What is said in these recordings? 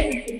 Thank you.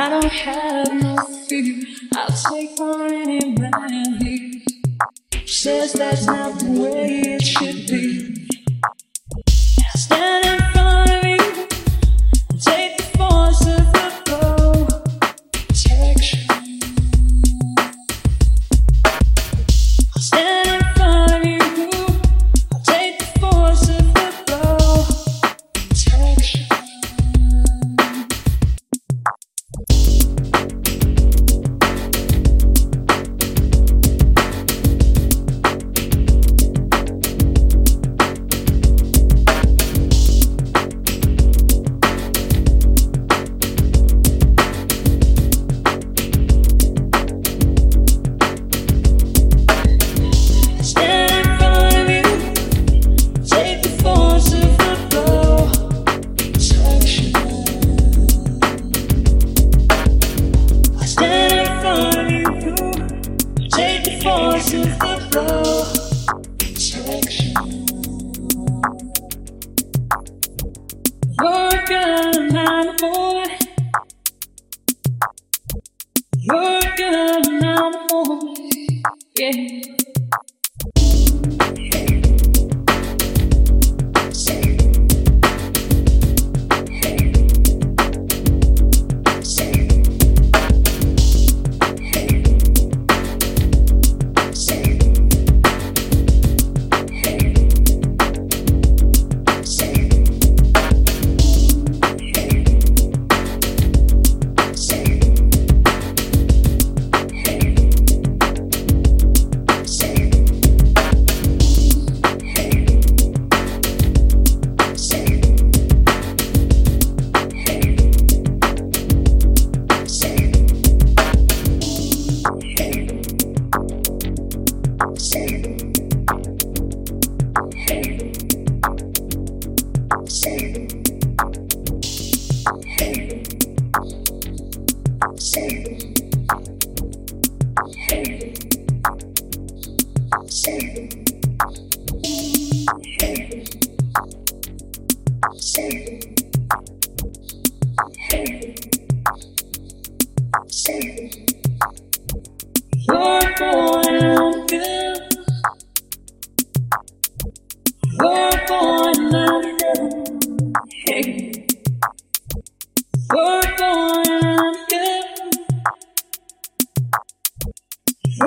I don't have no fear. I'll take on any man. Says that's not the way Working on boy. Working on Lord,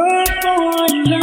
work for what you